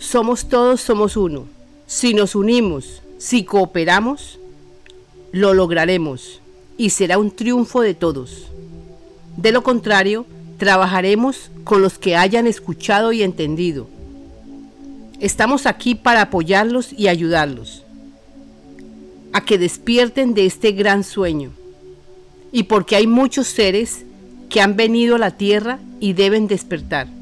Somos todos, somos uno. Si nos unimos, si cooperamos, lo lograremos y será un triunfo de todos. De lo contrario, trabajaremos con los que hayan escuchado y entendido. Estamos aquí para apoyarlos y ayudarlos a que despierten de este gran sueño. Y porque hay muchos seres que han venido a la tierra y deben despertar.